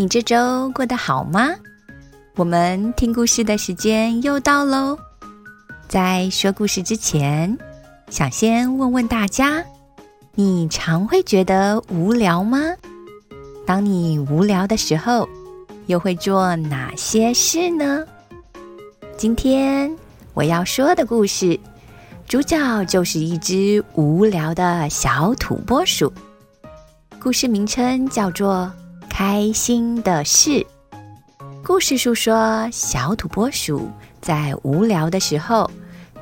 你这周过得好吗？我们听故事的时间又到喽。在说故事之前，想先问问大家：你常会觉得无聊吗？当你无聊的时候，又会做哪些事呢？今天我要说的故事。主角就是一只无聊的小土拨鼠，故事名称叫做《开心的事》。故事述说小土拨鼠在无聊的时候，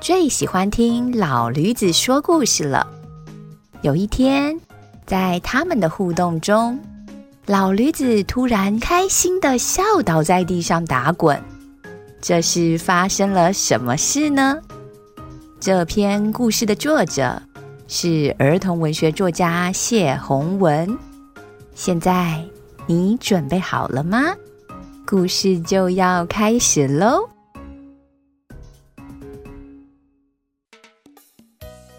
最喜欢听老驴子说故事了。有一天，在他们的互动中，老驴子突然开心的笑倒在地上打滚。这是发生了什么事呢？这篇故事的作者是儿童文学作家谢宏文。现在你准备好了吗？故事就要开始喽！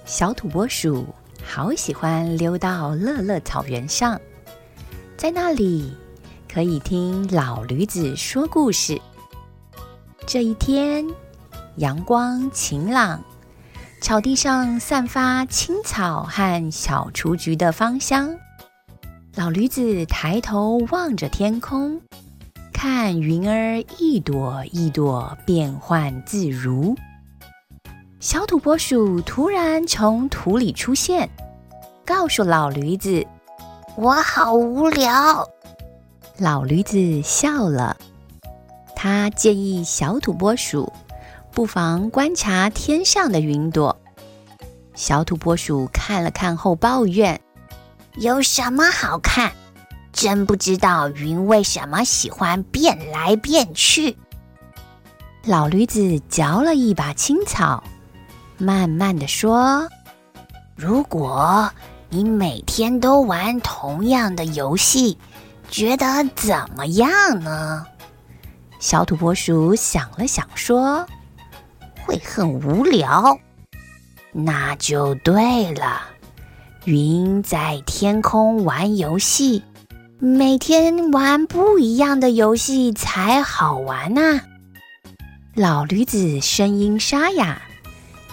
小土拨鼠好喜欢溜到乐乐草原上，在那里可以听老驴子说故事。这一天，阳光晴朗。草地上散发青草和小雏菊的芳香。老驴子抬头望着天空，看云儿一朵一朵变幻自如。小土拨鼠突然从土里出现，告诉老驴子：“我好无聊。”老驴子笑了，他建议小土拨鼠。不妨观察天上的云朵。小土拨鼠看了看后抱怨：“有什么好看？真不知道云为什么喜欢变来变去。”老驴子嚼了一把青草，慢慢的说：“如果你每天都玩同样的游戏，觉得怎么样呢？”小土拨鼠想了想说。会很无聊，那就对了。云在天空玩游戏，每天玩不一样的游戏才好玩呢。老驴子声音沙哑，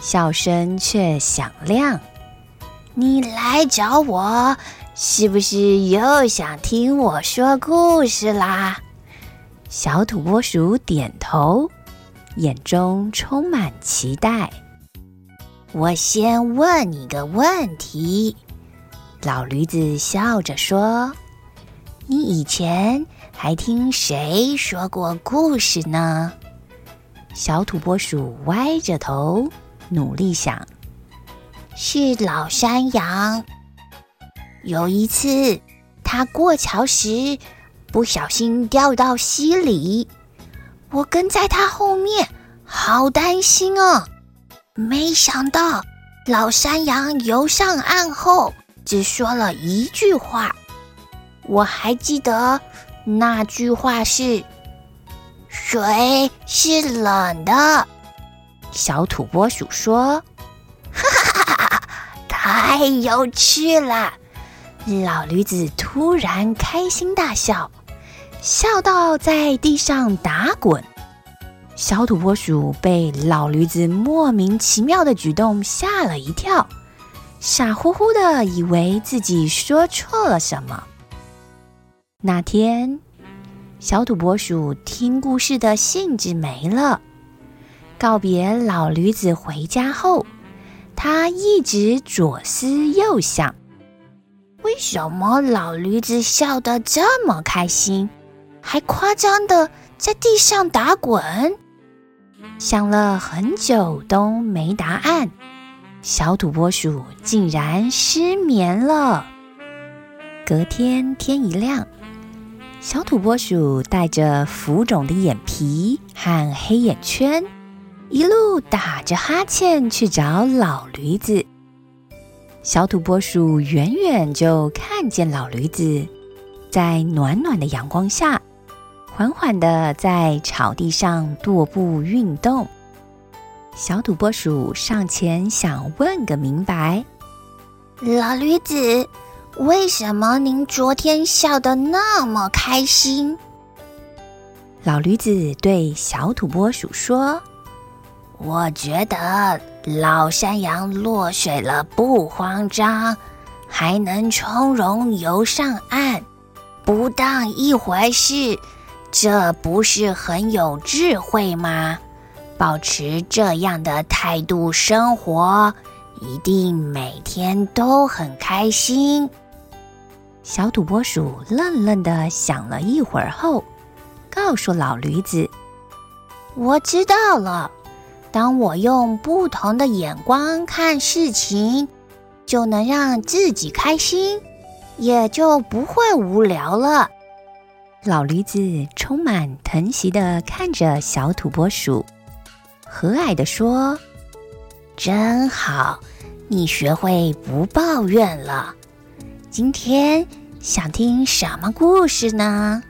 笑声却响亮。你来找我，是不是又想听我说故事啦？小土拨鼠点头。眼中充满期待。我先问你个问题，老驴子笑着说：“你以前还听谁说过故事呢？”小土拨鼠歪着头，努力想：“是老山羊。有一次，他过桥时不小心掉到溪里。”我跟在他后面，好担心哦。没想到老山羊游上岸后，只说了一句话。我还记得那句话是：“水是冷的。”小土拨鼠说：“哈哈哈哈，太有趣了！”老驴子突然开心大笑。笑到在地上打滚，小土拨鼠被老驴子莫名其妙的举动吓了一跳，傻乎乎的以为自己说错了什么。那天，小土拨鼠听故事的兴致没了。告别老驴子回家后，他一直左思右想：为什么老驴子笑得这么开心？还夸张的在地上打滚，想了很久都没答案。小土拨鼠竟然失眠了。隔天天一亮，小土拨鼠带着浮肿的眼皮和黑眼圈，一路打着哈欠去找老驴子。小土拨鼠远远就看见老驴子在暖暖的阳光下，缓缓的在草地上踱步运动。小土拨鼠上前想问个明白：“老驴子。”为什么您昨天笑得那么开心？老驴子对小土拨鼠说：“我觉得老山羊落水了不慌张，还能从容游上岸，不当一回事，这不是很有智慧吗？保持这样的态度生活，一定每天都很开心。”小土拨鼠愣愣的想了一会儿后，告诉老驴子：“我知道了。当我用不同的眼光看事情，就能让自己开心，也就不会无聊了。”老驴子充满疼惜的看着小土拨鼠，和蔼的说：“真好，你学会不抱怨了。”今天想听什么故事呢？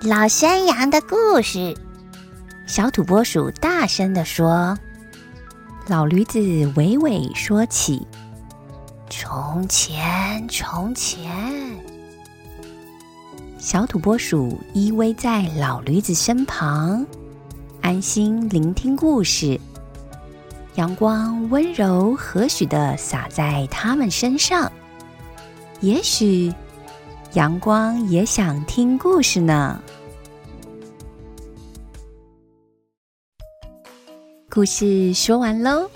老山羊的故事。小土拨鼠大声的说。老驴子娓娓说起：从前，从前。小土拨鼠依偎在老驴子身旁，安心聆听故事。阳光温柔和煦的洒在他们身上。也许阳光也想听故事呢。故事说完喽，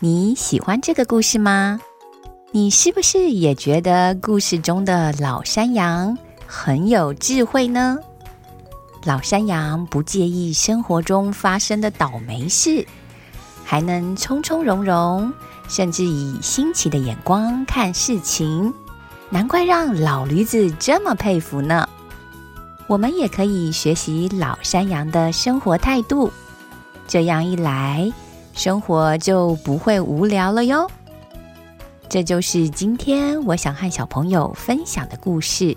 你喜欢这个故事吗？你是不是也觉得故事中的老山羊很有智慧呢？老山羊不介意生活中发生的倒霉事，还能从从容容，甚至以新奇的眼光看事情。难怪让老驴子这么佩服呢。我们也可以学习老山羊的生活态度，这样一来，生活就不会无聊了哟。这就是今天我想和小朋友分享的故事。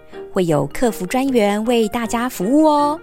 会有客服专员为大家服务哦。